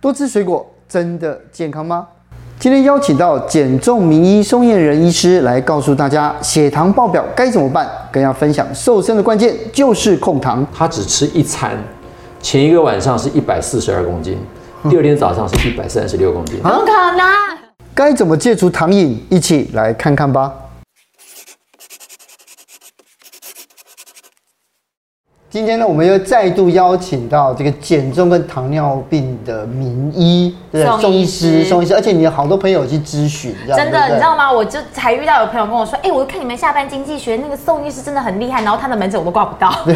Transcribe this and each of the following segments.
多吃水果真的健康吗？今天邀请到减重名医宋燕仁医师来告诉大家血糖爆表该怎么办，更要分享瘦身的关键就是控糖。他只吃一餐，前一个晚上是一百四十二公斤，第二天早上是一百三十六公斤。不可能！该怎么戒除糖瘾？一起来看看吧。今天呢，我们又再度邀请到这个减重跟糖尿病的名医，对，宋医师，宋医师，而且你有好多朋友去咨询，真的，你知道吗？我就才遇到有朋友跟我说，哎，我看你们下班经济学那个宋医师真的很厉害，然后他的门诊我都挂不到。对，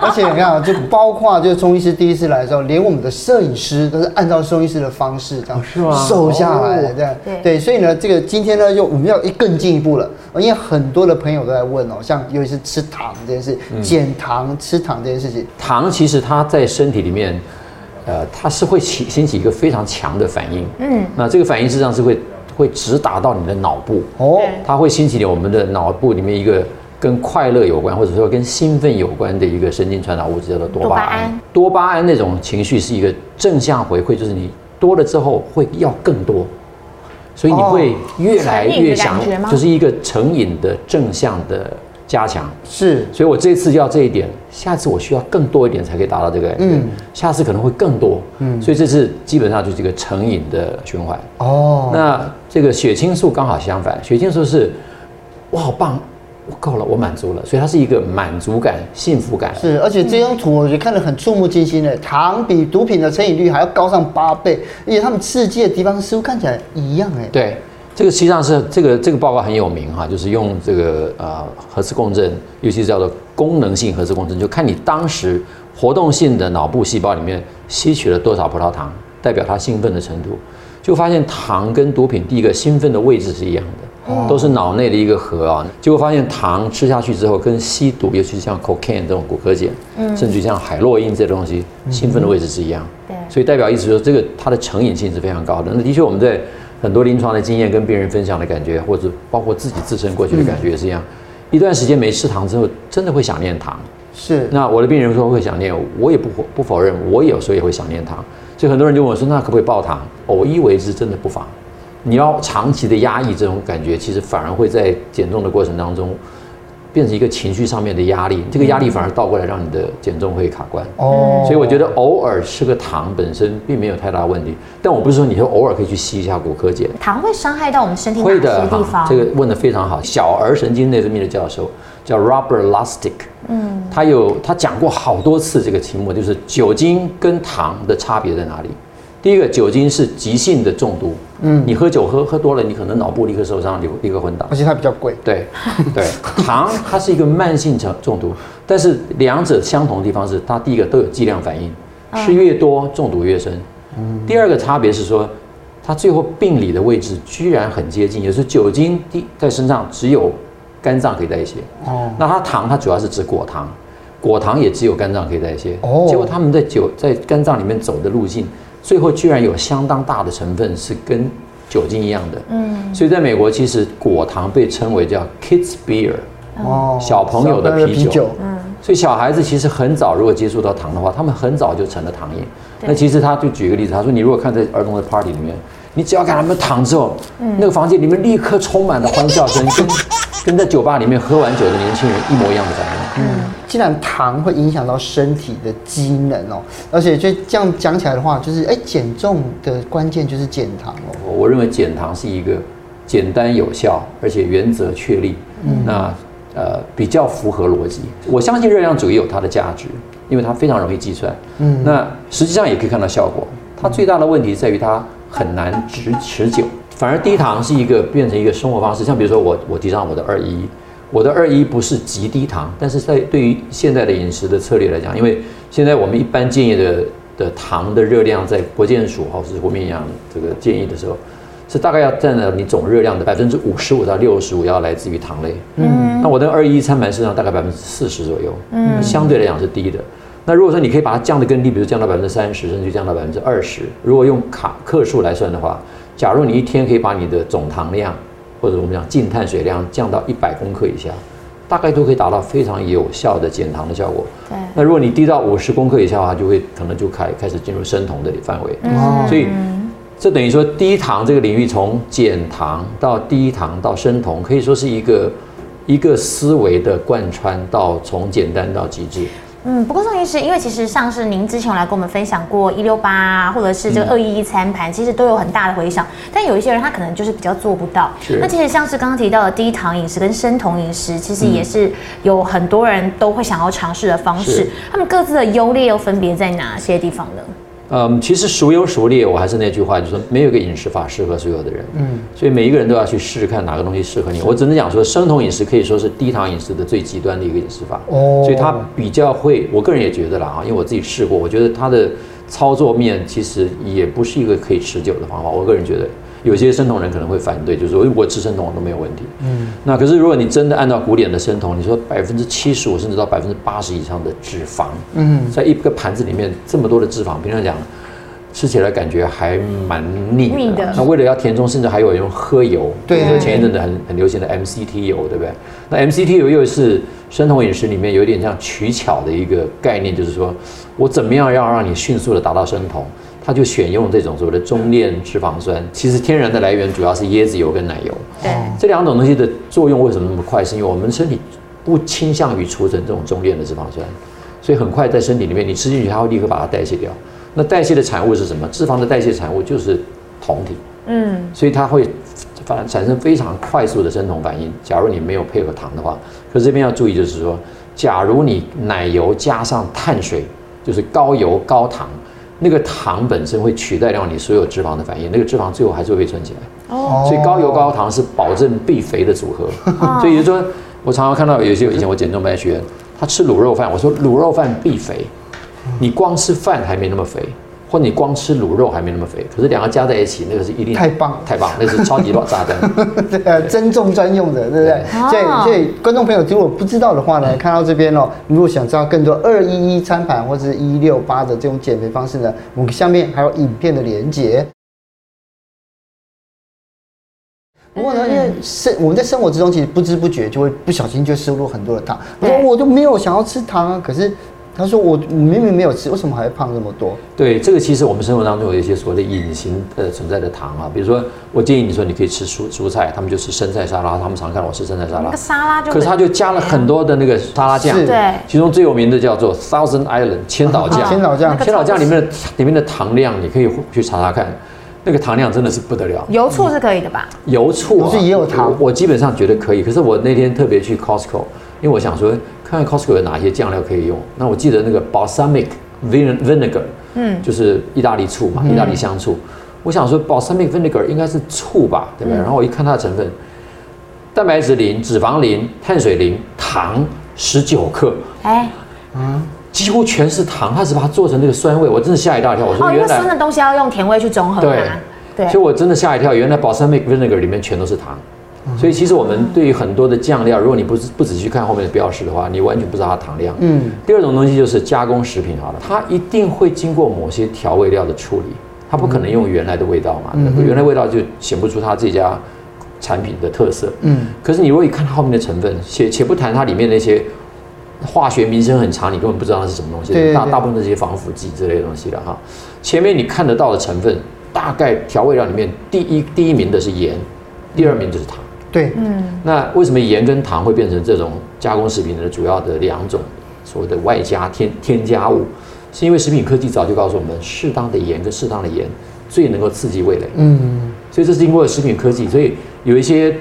而且你看啊，就包括就是宋医师第一次来的时候，连我们的摄影师都是按照宋医师的方式这样瘦下来的，这样对对。所以呢，这个今天呢，又我们要一更进一步了，因为很多的朋友都在问哦，像尤其是吃糖这件事，减糖吃糖。糖这件事情，糖其实它在身体里面，呃，它是会起掀起一个非常强的反应。嗯，那这个反应实际上是会会直达到你的脑部。哦，它会掀起我们的脑部里面一个跟快乐有关，或者说跟兴奋有关的一个神经传导物质，叫做多巴胺。多巴胺那种情绪是一个正向回馈，就是你多了之后会要更多，所以你会越来越想，就是一个成瘾的正向的。加强是，所以我这次要这一点，下次我需要更多一点才可以达到这个。嗯，下次可能会更多。嗯，所以这次基本上就是一个成瘾的循环。哦，那这个血清素刚好相反，血清素是，我好棒，我够了，我满足了，所以它是一个满足感、幸福感。是，而且这张图我觉得看得很触目惊心的，糖比毒品的成瘾率还要高上八倍，而且他们刺激的地方似乎看起来一样哎。对。这个实际上是这个这个报告很有名哈，就是用这个呃核磁共振，尤其是叫做功能性核磁共振，就看你当时活动性的脑部细胞里面吸取了多少葡萄糖，代表它兴奋的程度，就发现糖跟毒品第一个兴奋的位置是一样的，都是脑内的一个核啊。结果发现糖吃下去之后，跟吸毒，尤其是像 cocaine 这种骨科碱，嗯甚至像海洛因这些东西，兴奋的位置是一样。对，所以代表意思说，这个它的成瘾性是非常高的。那的确我们在。很多临床的经验跟病人分享的感觉，或者包括自己自身过去的感觉也是一样。一段时间没吃糖之后，真的会想念糖。是。那我的病人说会想念，我也不不否认，我有时候也会想念糖。所以很多人就问我说：“那可不可以爆糖？”偶一为之，真的不妨。你要长期的压抑这种感觉，其实反而会在减重的过程当中。变成一个情绪上面的压力，这个压力反而倒过来让你的减重会卡关。哦，所以我觉得偶尔吃个糖本身并没有太大问题。但我不是说你说偶尔可以去吸一下骨科碱。糖会伤害到我们身体哪些地方？这个问的非常好。小儿神经内分泌的教授叫 Robert Lustig，嗯，他有他讲过好多次这个题目，就是酒精跟糖的差别在哪里？第一个，酒精是急性的中毒，嗯，你喝酒喝喝多了，你可能脑部立刻受伤，立立刻昏倒，而且它比较贵。对，对，糖它是一个慢性成中毒，但是两者相同的地方是，它第一个都有剂量反应，吃越多中毒越深。嗯，第二个差别是说，它最后病理的位置居然很接近，也就是酒精滴在身上只有肝脏可以代谢，哦，那它糖它主要是指果糖，果糖也只有肝脏可以代谢，哦，结果他们在酒在肝脏里面走的路径。最后居然有相当大的成分是跟酒精一样的，嗯，所以在美国其实果糖被称为叫 kids beer，哦，小朋友的啤酒，嗯，所以小孩子其实很早如果接触到糖的话，他们很早就成了糖瘾。那其实他就举个例子，他说你如果看在儿童的 party 里面，你只要给他们糖之后，那个房间里面立刻充满了欢笑声，跟跟在酒吧里面喝完酒的年轻人一模一样的反应，嗯。既然糖会影响到身体的机能哦，而且就这样讲起来的话，就是哎，减重的关键就是减糖哦。我认为减糖是一个简单有效，而且原则确立，嗯，那呃比较符合逻辑。我相信热量主义有它的价值，因为它非常容易计算，嗯，那实际上也可以看到效果。它最大的问题在于它很难持持久，反而低糖是一个变成一个生活方式。像比如说我我提倡我的二一。我的二一不是极低糖，但是在对于现在的饮食的策略来讲，因为现在我们一般建议的的糖的热量，在国健署或是国民营养这个建议的时候，是大概要占了你总热量的百分之五十五到六十五，要来自于糖类。嗯，那我的二一餐盘实际上大概百分之四十左右，嗯，相对来讲是低的。那如果说你可以把它降得更低，比如降到百分之三十，甚至降到百分之二十，如果用卡克数来算的话，假如你一天可以把你的总糖量或者我们讲净碳水量降到一百公克以下，大概都可以达到非常有效的减糖的效果。对。那如果你低到五十公克以下的话，就会可能就开开始进入生酮的范围。嗯。所以这等于说低糖这个领域，从减糖到低糖到生酮，可以说是一个一个思维的贯穿到从简单到极致。嗯，不过宋医师，因为其实像是您之前有来跟我们分享过一六八啊，或者是这个二一一餐盘，其实都有很大的回响。但有一些人他可能就是比较做不到。那其实像是刚刚提到的低糖饮食跟生酮饮食，其实也是有很多人都会想要尝试的方式。他们各自的优劣又分别在哪些地方呢？嗯，其实孰优孰劣，我还是那句话，就是说没有一个饮食法适合所有的人。嗯，所以每一个人都要去试试看哪个东西适合你。我只能讲说，生酮饮食可以说是低糖饮食的最极端的一个饮食法。哦，所以它比较会，我个人也觉得啦啊，因为我自己试过，我觉得它的操作面其实也不是一个可以持久的方法。我个人觉得。有些生酮人可能会反对，就是说，我吃生酮都没有问题。嗯，那可是如果你真的按照古典的生酮，你说百分之七十五甚至到百分之八十以上的脂肪，嗯，在一个盘子里面这么多的脂肪，平常讲吃起来感觉还蛮腻的。腻的。那为了要填充，甚至还有人用喝油，对，比如说前一阵子很很流行的 MCT 油，对不对？那 MCT 油又是生酮饮食里面有一点像取巧的一个概念，就是说我怎么样要让你迅速的达到生酮。他就选用这种所谓的中链脂肪酸，其实天然的来源主要是椰子油跟奶油。对，这两种东西的作用为什么那么快？是因为我们身体不倾向于储存这种中链的脂肪酸，所以很快在身体里面你吃进去，它会立刻把它代谢掉。那代谢的产物是什么？脂肪的代谢产物就是酮体。嗯，所以它会反产生非常快速的生酮反应。假如你没有配合糖的话，可是这边要注意就是说，假如你奶油加上碳水，就是高油高糖。那个糖本身会取代掉你所有脂肪的反应，那个脂肪最后还是会被存起来。哦，所以高油高糖是保证必肥的组合。哦、所以就说，我常常看到有些以前我减重班学员，他吃卤肉饭，我说卤肉饭必肥，你光吃饭还没那么肥。或你光吃卤肉还没那么肥，可是两个加在一起，那个是一定太棒太棒，那是超级炸弹，呃，增重专用的，对不对？所以所以观众朋友如果不知道的话呢，看到这边哦，如果想知道更多二一一餐盘或者是一六八的这种减肥方式呢，我们下面还有影片的连结。不过呢，因为生我们在生活之中其实不知不觉就会不小心就摄入很多的糖，我说我就没有想要吃糖啊，可是。他说：“我明明没有吃，为什么还会胖这么多？”对，这个其实我们生活当中有一些所谓的隐形的存在的糖啊，比如说，我建议你说你可以吃蔬蔬菜，他们就吃生菜沙拉，他们常看我吃生菜沙拉。那个沙拉就，可是他就加了很多的那个沙拉酱，对，其中最有名的叫做 Thousand Island 千岛酱，千岛酱，千岛酱里面的里面的糖量，你可以去查查看，那个糖量真的是不得了。油醋是可以的吧？油醋不是也有糖？我基本上觉得可以，可是我那天特别去 Costco，因为我想说。看看 Costco 有哪些酱料可以用。那我记得那个 balsamic vinegar，嗯，就是意大利醋嘛，意大利香醋。我想说 balsamic vinegar 应该是醋吧，对不对？然后我一看它的成分，蛋白质零，脂肪零，碳水零，糖十九克。哎，嗯，几乎全是糖，它只把它做成那个酸味，我真的吓一大跳。我说原来哦，酸的东西要用甜味去中和。对，对，所以我真的吓一跳，原来 balsamic vinegar 里面全都是糖。所以其实我们对于很多的酱料，如果你不是不仔细看后面的标识的话，你完全不知道它糖量。嗯。第二种东西就是加工食品，好了，它一定会经过某些调味料的处理，它不可能用原来的味道嘛。嗯。原来味道就显不出它这家产品的特色。嗯。可是你如果一看它后面的成分，且且不谈它里面那些化学名称很长，你根本不知道它是什么东西。对。大大部分这些防腐剂之类的东西了哈。前面你看得到的成分，大概调味料里面第一第一名的是盐，第二名就是糖。对，嗯，那为什么盐跟糖会变成这种加工食品的主要的两种所谓的外加添添加物？是因为食品科技早就告诉我们，适当的盐跟适当的盐最能够刺激味蕾。嗯，所以这是经过食品科技，所以有一些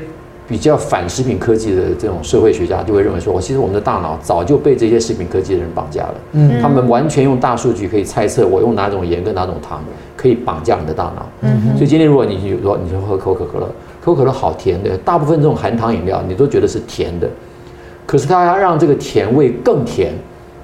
比较反食品科技的这种社会学家就会认为说，我其实我们的大脑早就被这些食品科技的人绑架了。嗯，他们完全用大数据可以猜测我用哪种盐跟哪种糖可以绑架你的大脑。嗯，所以今天如果你说你说喝可口可乐。可口可乐好甜的，大部分这种含糖饮料你都觉得是甜的，可是它要让这个甜味更甜，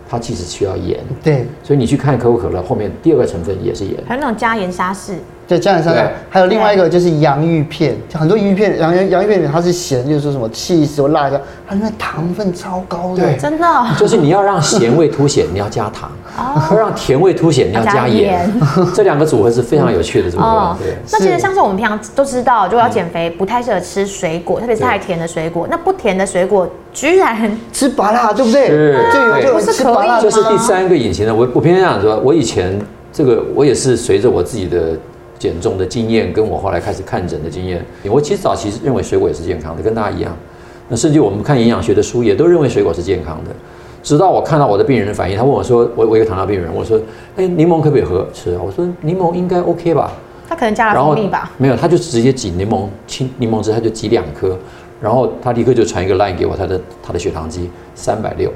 它其实需要盐。对，所以你去看可口可乐后面第二个成分也是盐。还有那种加盐沙士，对，胶原蛋白。还有另外一个就是洋芋片，很多洋芋片，洋洋芋片它是咸，就是说什么气死或辣椒，它那糖分超高的。对，真的。就是你要让咸味凸显，你要加糖；要让甜味凸显，你要加盐。这两个组合是非常有趣的组合。对。那其实像是我们平常都知道，就要减肥不太适合吃水果，特别是太甜的水果。那不甜的水果居然吃芭乐，对不对？是。不是可以。这是第三个隐形的。我我平常讲说，我以前这个我也是随着我自己的。减重的经验，跟我后来开始看诊的经验，我其实早期认为水果也是健康的，跟大家一样。那甚至我们看营养学的书，也都认为水果是健康的。直到我看到我的病人的反应，他问我说：“我我一个糖尿病人，我说，哎，柠檬可不可以喝吃啊？”我说：“柠檬应该 OK 吧？”他可能加了蜂蜜吧？没有，他就直接挤柠檬，青柠檬汁，他就挤两颗，然后他立刻就传一个 line 给我，他的他的血糖机三百六。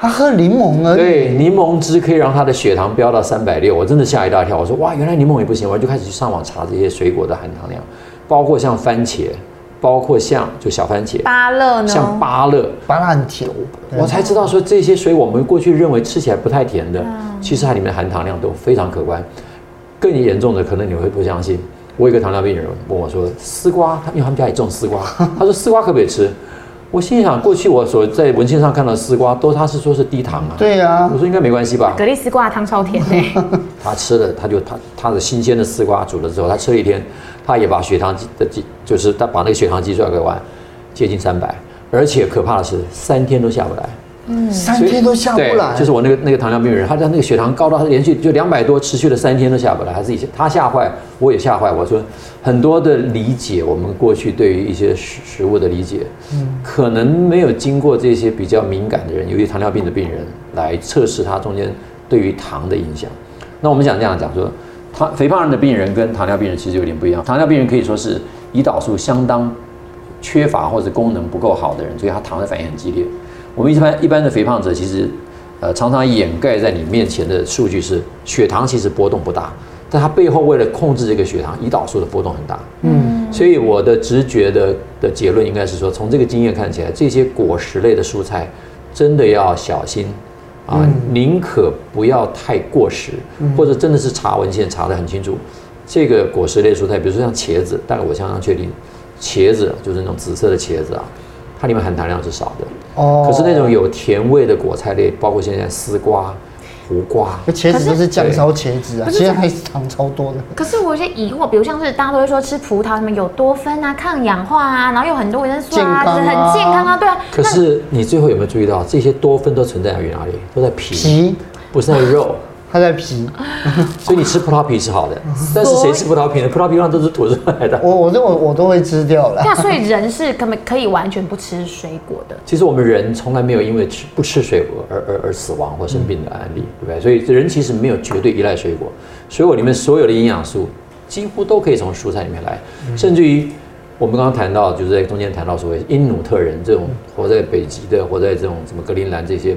他喝柠檬啊？对，柠檬汁可以让他的血糖飙到三百六，我真的吓一大跳。我说哇，原来柠檬也不行，我就开始去上网查这些水果的含糖量，包括像番茄，包括像就小番茄，芭乐呢？像芭乐，芭乐很甜，我才知道说这些水果我们过去认为吃起来不太甜的，其实它里面的含糖量都非常可观。更严重的，可能你会不相信，我有一个糖尿病人问我说，丝瓜，因为他们家里种丝瓜，他说丝瓜可不可以吃？我心想，过去我所在文献上看到丝瓜，都他是说是低糖啊。对呀，我说应该没关系吧。蛤蜊丝瓜汤超甜的。他吃了，他就他他的新鲜的丝瓜煮了之后，他吃了一天，他也把血糖机的计，就是他把那个血糖计算给完，接近三百，而且可怕的是三天都下不来。嗯，三天都下不来，就是我那个那个糖尿病人，他在那个血糖高到他连续就两百多，持续了三天都下不来，他自己他吓坏，我也吓坏。我说很多的理解，我们过去对于一些食食物的理解，嗯，可能没有经过这些比较敏感的人，由于糖尿病的病人来测试他中间对于糖的影响。那我们想这样讲说，糖肥胖人的病人跟糖尿病人其实有点不一样，糖尿病人可以说是胰岛素相当缺乏或者功能不够好的人，所以他糖的反应很激烈。我们一般一般的肥胖者，其实，呃，常常掩盖在你面前的数据是血糖其实波动不大，但他背后为了控制这个血糖，胰岛素的波动很大。嗯，所以我的直觉的的结论应该是说，从这个经验看起来，这些果实类的蔬菜真的要小心啊，宁可不要太过时，或者真的是查文献查得很清楚，这个果实类蔬菜，比如说像茄子，但我相当确定，茄子就是那种紫色的茄子啊。它里面含糖量是少的哦，可是那种有甜味的果菜类，包括现在丝瓜、胡瓜，茄子都是酱烧茄子啊，其实还是糖超多的。可是我有些疑惑，比如像是大家都会说吃葡萄什么有多酚啊、抗氧化啊，然后有很多维生素啊，很健康啊，对啊。可是你最后有没有注意到，这些多酚都存在于哪里？都在皮，皮不是在肉。它在皮，所以你吃葡萄皮是好的。但是谁吃葡萄皮呢？葡萄皮上都是吐出来的。我我我我都会吃掉了。那所以人是可可以完全不吃水果的？其实我们人从来没有因为吃不吃水果而而而死亡或生病的案例，对不对？所以人其实没有绝对依赖水果。水果里面所有的营养素几乎都可以从蔬菜里面来，甚至于我们刚刚谈到，就是在中间谈到所谓因纽特人这种活在北极的，活在这种什么格陵兰这些。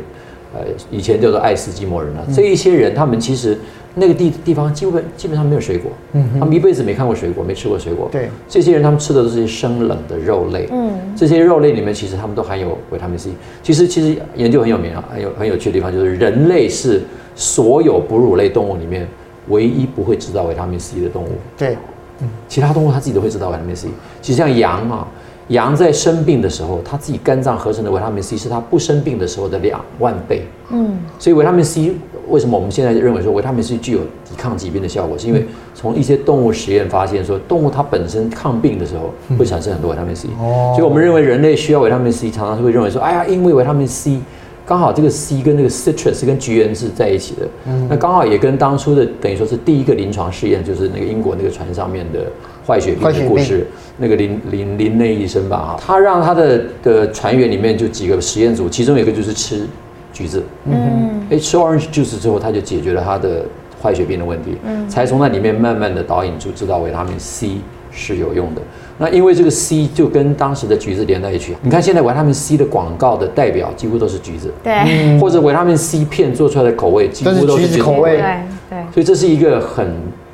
呃，以前叫做爱斯基摩人啊，这一些人，他们其实那个地地方基本基本上没有水果，嗯，他们一辈子没看过水果，没吃过水果。对，这些人他们吃的都是些生冷的肉类，嗯，这些肉类里面其实他们都含有维他命 C。其实其实研究很有名啊，很有很有趣的地方就是人类是所有哺乳类动物里面唯一不会制造维他命 C 的动物。对，嗯，其他动物它自己都会制造维他命 C。其实像羊啊。羊在生病的时候，它自己肝脏合成的维他命 C 是它不生病的时候的两万倍。嗯，所以维他命 C 为什么我们现在认为说维他命 C 具有抵抗疾病的效果，是因为从一些动物实验发现说，动物它本身抗病的时候会产生很多维他命 C。哦，所以我们认为人类需要维他命 C，常常是会认为说，哎呀，因为维他命 C 刚好这个 C 跟那个 citrus 跟橘园是在一起的。嗯，那刚好也跟当初的等于说是第一个临床试验，就是那个英国那个船上面的。坏血病的故事，那个林林林内医生吧，哈，他让他的的船员里面就几个实验组，其中有一个就是吃橘子，嗯，哎，吃 orange juice 之后，他就解决了他的坏血病的问题，嗯，才从那里面慢慢的导引出知道维他命 C 是有用的。那因为这个 C 就跟当时的橘子连在一起，你看现在维他命 C 的广告的代表几乎都是橘子，对，或者维他命 C 片做出来的口味几乎都是橘子。口味，对对，所以这是一个很。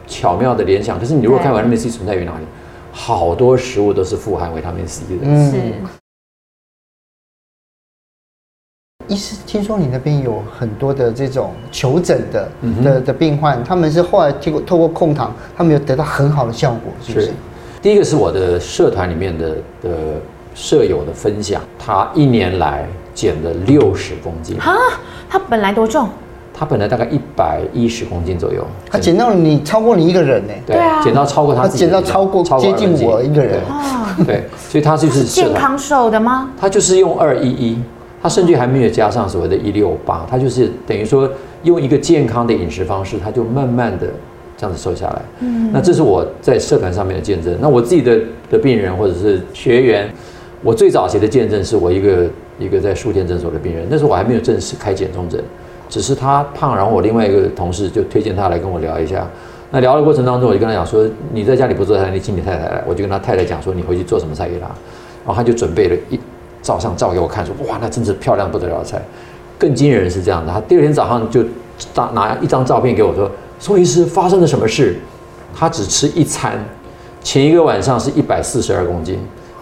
巧妙的联想，可是你如果看维他命 C 存在于哪里，好多食物都是富含维他命 C 的。嗯，是。医师听说你那边有很多的这种求诊的的的病患，他们是后来透过透过控糖，他们有得到很好的效果，是不是？是第一个是我的社团里面的的舍友的分享，他一年来减了六十公斤啊，他本来多重？他本来大概一百一十公斤左右，他减到你超过你一个人呢？对啊，减到超过他自己，减到超过接近我一个人。对，所以他就是健康瘦的吗？他就是用二一一，他甚至还没有加上所谓的一六八，他就是等于说用一个健康的饮食方式，他就慢慢的这样子瘦下来。嗯，那这是我在社团上面的见证。那我自己的的病人或者是学员，我最早期的见证是我一个一个在书田诊所的病人，那时候我还没有正式开减重诊。只是他胖，然后我另外一个同事就推荐他来跟我聊一下。那聊的过程当中，我就跟他讲说：“你在家里不做菜，你请你太太来。”我就跟他太太讲说：“你回去做什么菜给他。”然后他就准备了一照相照给我看，说：“哇，那真是漂亮不得了的菜。”更惊人的是这样的，他第二天早上就拿拿一张照片给我说：“宋医师，发生了什么事？”他只吃一餐，前一个晚上是一百四十二公斤。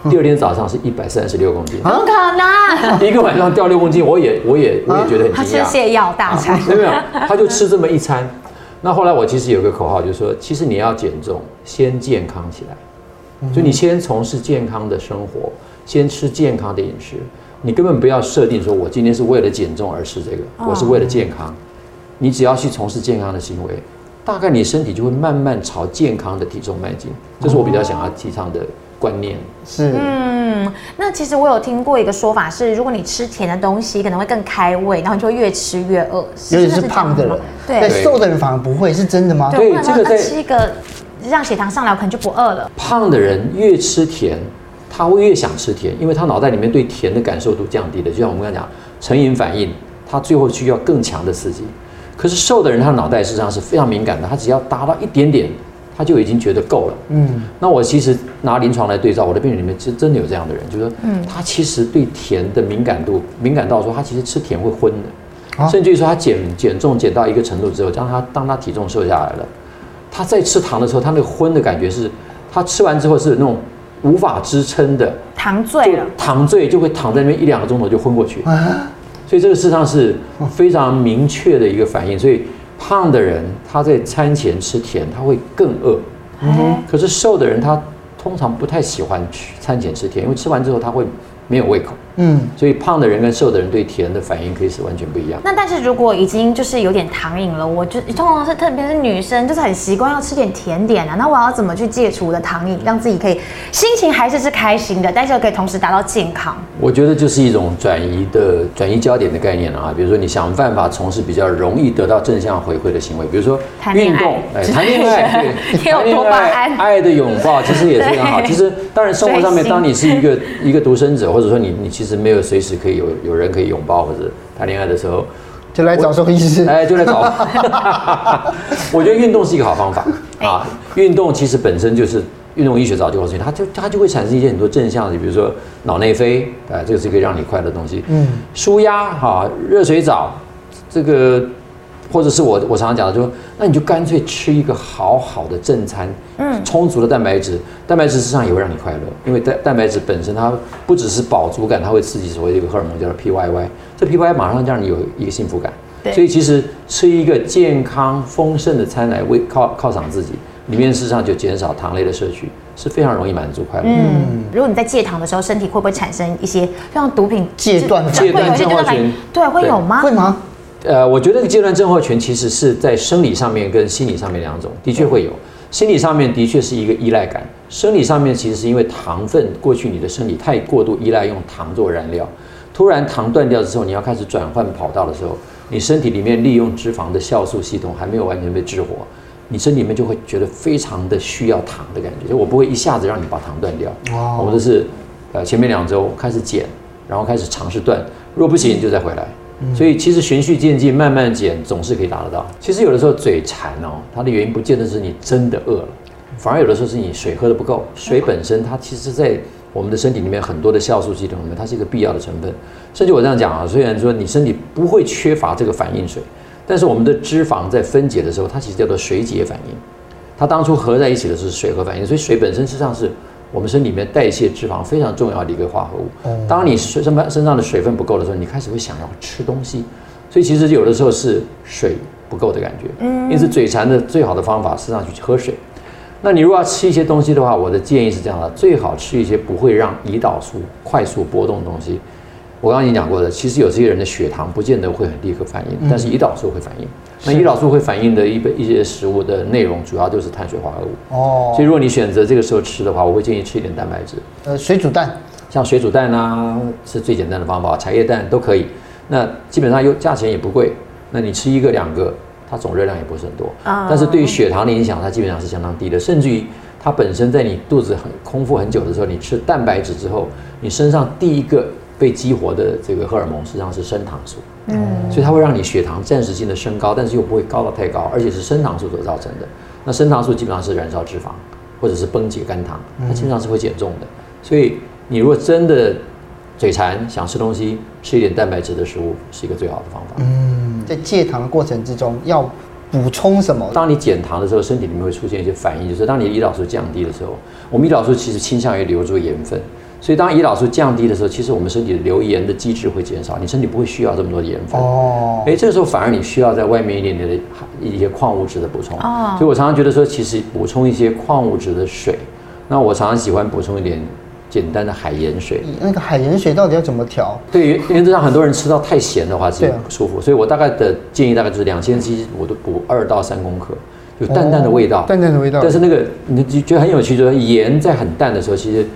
第二天早上是一百三十六公斤，怎么可能？一个晚上掉六公斤，我也我也我也觉得很惊讶。他吃泻药大餐，没有没有，他就吃这么一餐。那后来我其实有个口号，就是说，其实你要减重，先健康起来，就你先从事健康的生活，先吃健康的饮食。你根本不要设定说我今天是为了减重而吃这个，我是为了健康。你只要去从事健康的行为，大概你身体就会慢慢朝健康的体重迈进。这是我比较想要提倡的。观念是，嗯，那其实我有听过一个说法是，如果你吃甜的东西，可能会更开胃，然后你就会越吃越饿。尤其是胖的人，对，瘦的人反而不会，是真的吗？对，这个在吃一个让血糖上来，可能就不饿了。胖的人越吃甜，他会越想吃甜，因为他脑袋里面对甜的感受度降低了。就像我们刚才讲，成瘾反应，他最后需要更强的刺激。可是瘦的人，他的脑袋实际上是非常敏感的，他只要达到一点点。他就已经觉得够了。嗯，那我其实拿临床来对照，我的病人里面其实真的有这样的人，就是说，嗯，他其实对甜的敏感度敏感到说，他其实吃甜会昏的，啊、甚至于说他减减重减到一个程度之后，当他当他体重瘦下来了，他在吃糖的时候，他那个昏的感觉是，他吃完之后是那种无法支撑的，糖醉了，糖醉就会躺在那边一两个钟头就昏过去。啊、所以这个事实上是非常明确的一个反应，所以。胖的人他在餐前吃甜，他会更饿。嗯哼，可是瘦的人他通常不太喜欢去餐前吃甜，因为吃完之后他会没有胃口。嗯，所以胖的人跟瘦的人对甜的反应可以是完全不一样。那但是如果已经就是有点糖瘾了，我就通常是特别是女生，就是很习惯要吃点甜点啊。那我要怎么去戒除我的糖瘾，让自己可以心情还是是开心的，但是又可以同时达到健康？我觉得就是一种转移的转移焦点的概念了啊。比如说你想办法从事比较容易得到正向回馈的行为，比如说运动，哎，谈恋爱，对，谈恋爱，爱的拥抱其实也是非常好。其实当然生活上面，当你是一个一个独生者，或者说你你其实。是没有随时可以有有人可以拥抱或者谈恋爱的时候，就来找宋医师。哎，就来找。我觉得运动是一个好方法啊。运动其实本身就是运动医学早就告诉你，它就它就会产生一些很多正向的，比如说脑内啡，哎，这个是可以让你快乐的东西。嗯，舒压哈，热水澡，这个。或者是我我常常讲的，就说那你就干脆吃一个好好的正餐，嗯，充足的蛋白质，蛋白质实际上也会让你快乐，因为蛋蛋白质本身它不只是饱足感，它会刺激所谓的一个荷尔蒙叫做 PYY，这 PYY 马上让你有一个幸福感，对，所以其实吃一个健康丰盛的餐来为犒犒赏自己，里面事实上就减少糖类的摄取，是非常容易满足快乐。嗯，如果你在戒糖的时候，身体会不会产生一些像毒品戒断戒断症候群？对，会有吗？会吗？呃，我觉得这个阶段症候群其实是在生理上面跟心理上面两种，的确会有。心理上面的确是一个依赖感，生理上面其实是因为糖分过去你的身体太过度依赖用糖做燃料，突然糖断掉之后，你要开始转换跑道的时候，你身体里面利用脂肪的酵素系统还没有完全被激活，你身体里面就会觉得非常的需要糖的感觉，就我不会一下子让你把糖断掉，我们都是呃前面两周开始减，然后开始尝试断，若不行就再回来。所以其实循序渐进，慢慢减，总是可以达得到。其实有的时候嘴馋哦，它的原因不见得是你真的饿了，反而有的时候是你水喝得不够。水本身它其实，在我们的身体里面很多的酵素系统里面，它是一个必要的成分。甚至我这样讲啊，虽然说你身体不会缺乏这个反应水，但是我们的脂肪在分解的时候，它其实叫做水解反应。它当初合在一起的是水合反应，所以水本身实际上是我们身体里面代谢脂肪非常重要的一个化合物。当你身身身上的水分不够的时候，你开始会想要吃东西，所以其实有的时候是水不够的感觉。嗯，因此嘴馋的最好的方法是让去喝水。那你如果要吃一些东西的话，我的建议是这样的：最好吃一些不会让胰岛素快速波动的东西。我刚刚已经讲过的，其实有些人的血糖不见得会很立刻反应，但是胰岛素会反应。那胰岛素会反应的一一些食物的内容，主要就是碳水化合物。哦。所以如果你选择这个时候吃的话，我会建议吃一点蛋白质。呃，水煮蛋，像水煮蛋啊，是最简单的方法，茶叶蛋都可以。那基本上又价钱也不贵，那你吃一个两个，它总热量也不是很多。啊。但是对于血糖的影响，它基本上是相当低的，甚至于它本身在你肚子很空腹很久的时候，你吃蛋白质之后，你身上第一个。被激活的这个荷尔蒙实际上是升糖素，嗯，所以它会让你血糖暂时性的升高，但是又不会高到太高，而且是升糖素所造成的。那升糖素基本上是燃烧脂肪，或者是崩解肝糖，它基本上是会减重的。所以你如果真的嘴馋想吃东西，吃一点蛋白质的食物是一个最好的方法。嗯，在戒糖的过程之中要补充什么？当你减糖的时候，身体里面会出现一些反应，就是当你的胰岛素降低的时候，我们胰岛素其实倾向于留住盐分。所以，当胰岛素降低的时候，其实我们身体的留盐的机制会减少，你身体不会需要这么多的盐分。哦。哎，这个时候反而你需要在外面一点点的一些矿物质的补充。哦。所以我常常觉得说，其实补充一些矿物质的水，那我常常喜欢补充一点简单的海盐水。那个海盐水到底要怎么调？对，原则上很多人吃到太咸的话，其实不舒服。所以我大概的建议大概就是两千 cc，我都补二到三公克，有淡淡的味道。淡淡的味道。但是那个你就觉得很有趣，就是盐在很淡的时候，其实。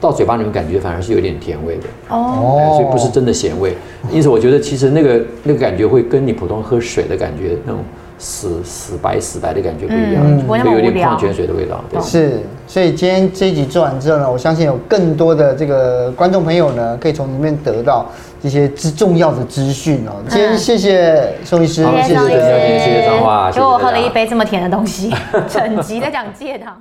到嘴巴里面感觉反而是有点甜味的哦，所以不是真的咸味。因此我觉得其实那个那个感觉会跟你普通喝水的感觉那种死死白死白的感觉不一样，嗯、会有点矿泉水的味道。对，是，所以今天这一集做完之后呢，我相信有更多的这个观众朋友呢，可以从里面得到一些之重要的资讯哦。今天谢谢宋医师，谢谢宋医师，谢谢张华，给我喝了一杯这么甜的东西，整集在讲戒糖。